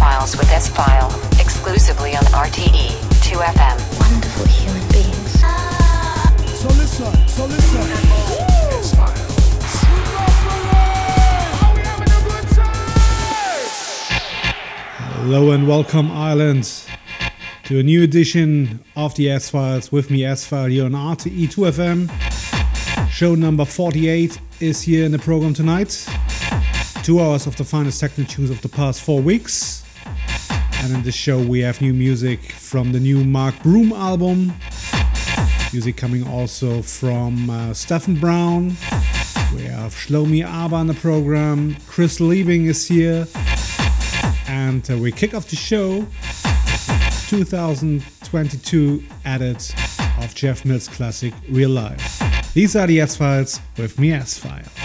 S-Files with S-File, exclusively on RTE 2FM. Wonderful human beings. So listen, so listen. Hello and welcome, Ireland, to a new edition of the S Files with me, S File, here on RTE2FM. Show number 48 is here in the program tonight. Two hours of the finest techno tunes of the past four weeks. And in the show, we have new music from the new Mark Broom album. Music coming also from uh, Stephen Brown. We have Shlomi Aber on the program. Chris Liebing is here. And uh, we kick off the show 2022 edit of Jeff Mills' classic Real Life. These are the S Files with me, S File.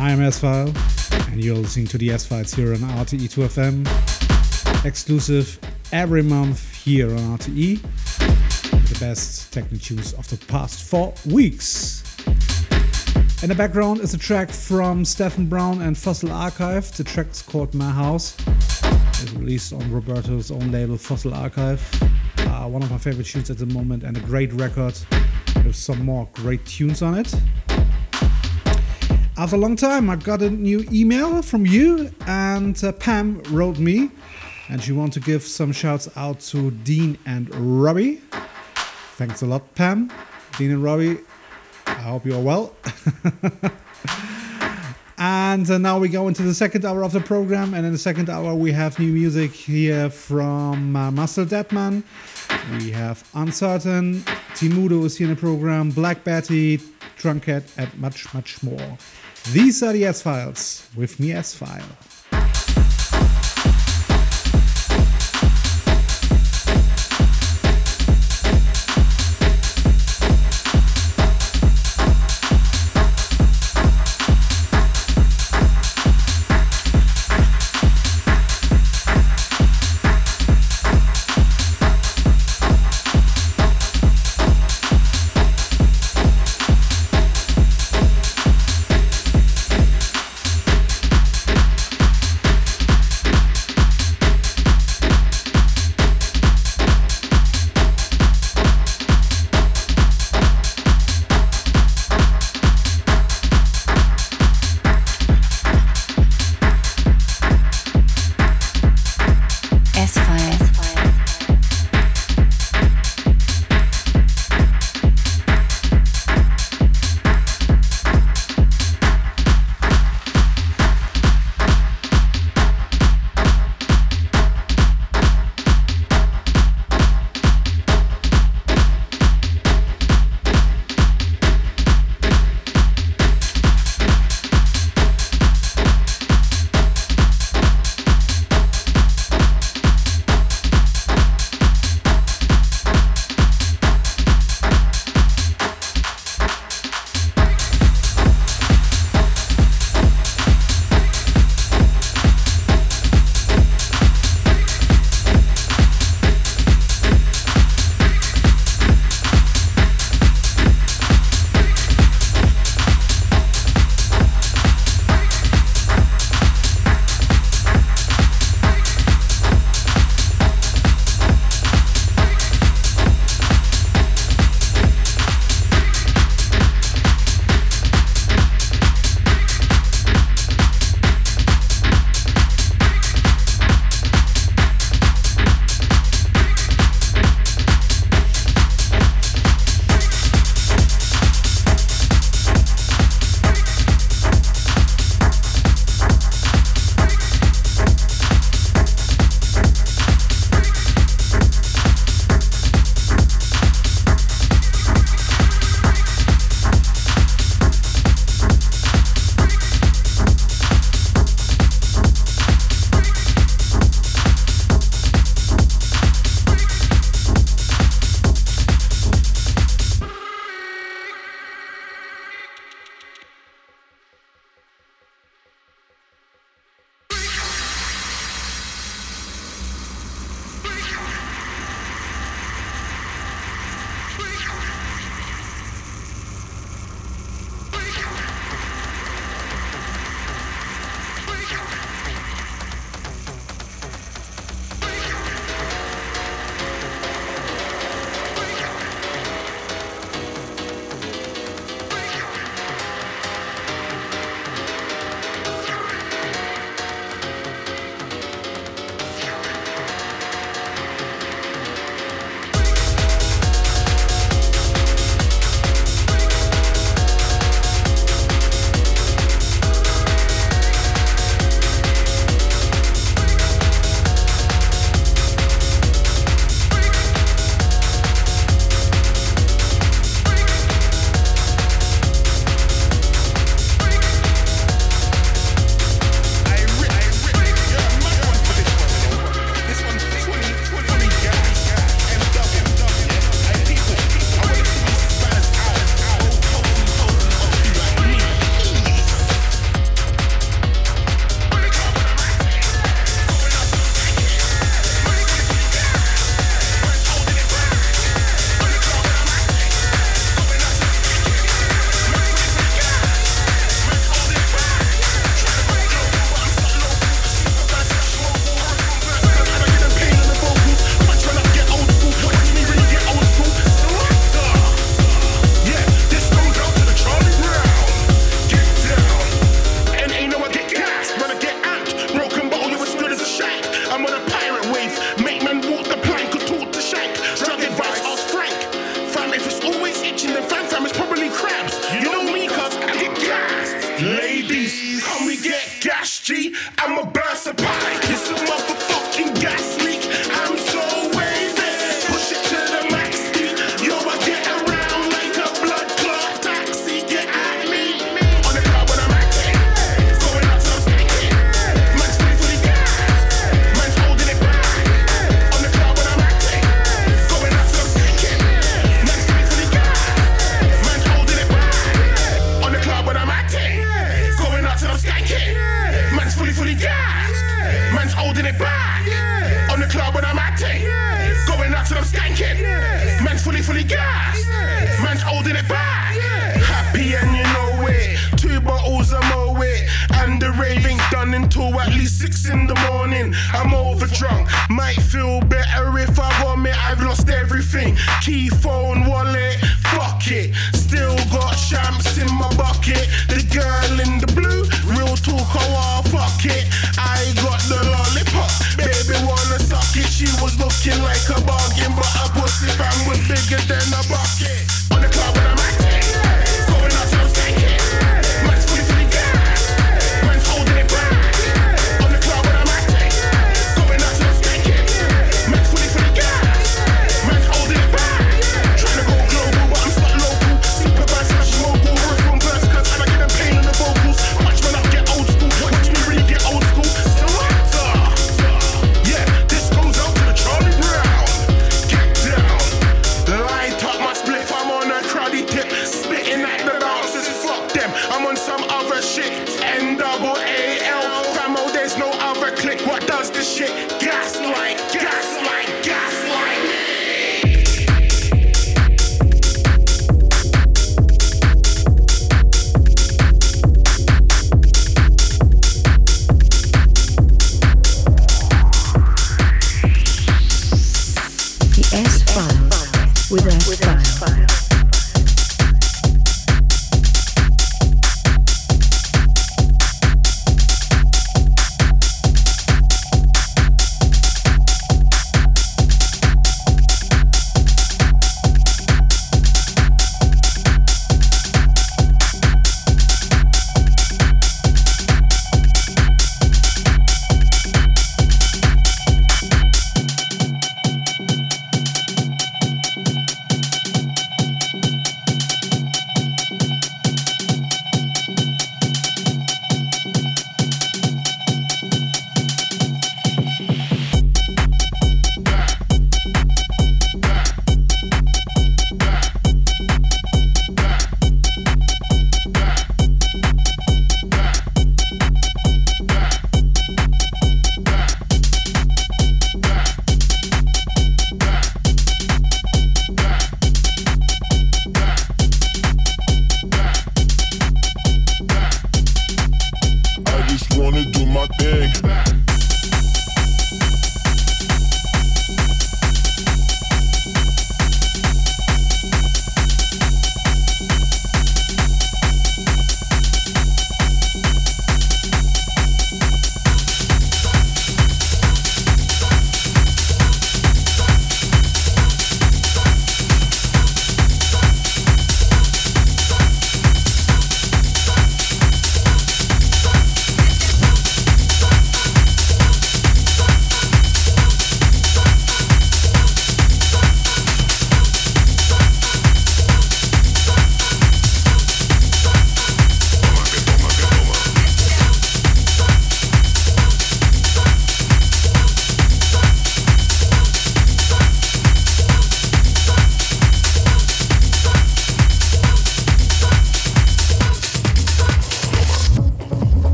S-File, and you're listening to the S-Files here on RTE2FM. Exclusive every month here on RTE. The best techno tunes of the past four weeks. In the background is a track from Stephen Brown and Fossil Archive. The track is called My House. It's released on Roberto's own label, Fossil Archive. Uh, one of my favorite tunes at the moment and a great record with some more great tunes on it. After a long time, I got a new email from you, and uh, Pam wrote me, and she wants to give some shouts out to Dean and Robbie. Thanks a lot, Pam. Dean and Robbie, I hope you're well. and uh, now we go into the second hour of the program, and in the second hour, we have new music here from uh, Marcel Dettmann. We have Uncertain, Temudo is here in the program, Black Betty, Drunkhead, and much, much more. These are the S Files with me, S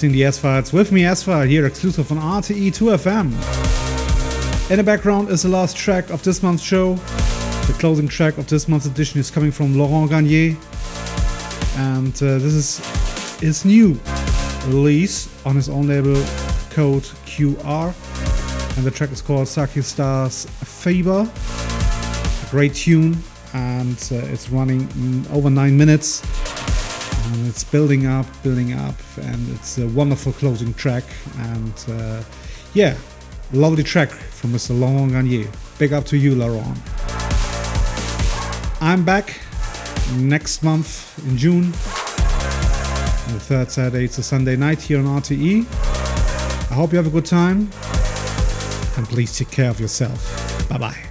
listening to S-Files with me, S-File, here exclusive on RTE 2FM. In the background is the last track of this month's show. The closing track of this month's edition is coming from Laurent Garnier. And uh, this is his new release on his own label, Code QR. And the track is called Saki Stars Faber. A great tune, and uh, it's running mm, over nine minutes and it's building up, building up, and it's a wonderful closing track. And uh, yeah, lovely track from Mr. Laurent Garnier. Big up to you, Laurent. I'm back next month in June. On the third Saturday, it's a Sunday night here on RTE. I hope you have a good time, and please take care of yourself. Bye bye.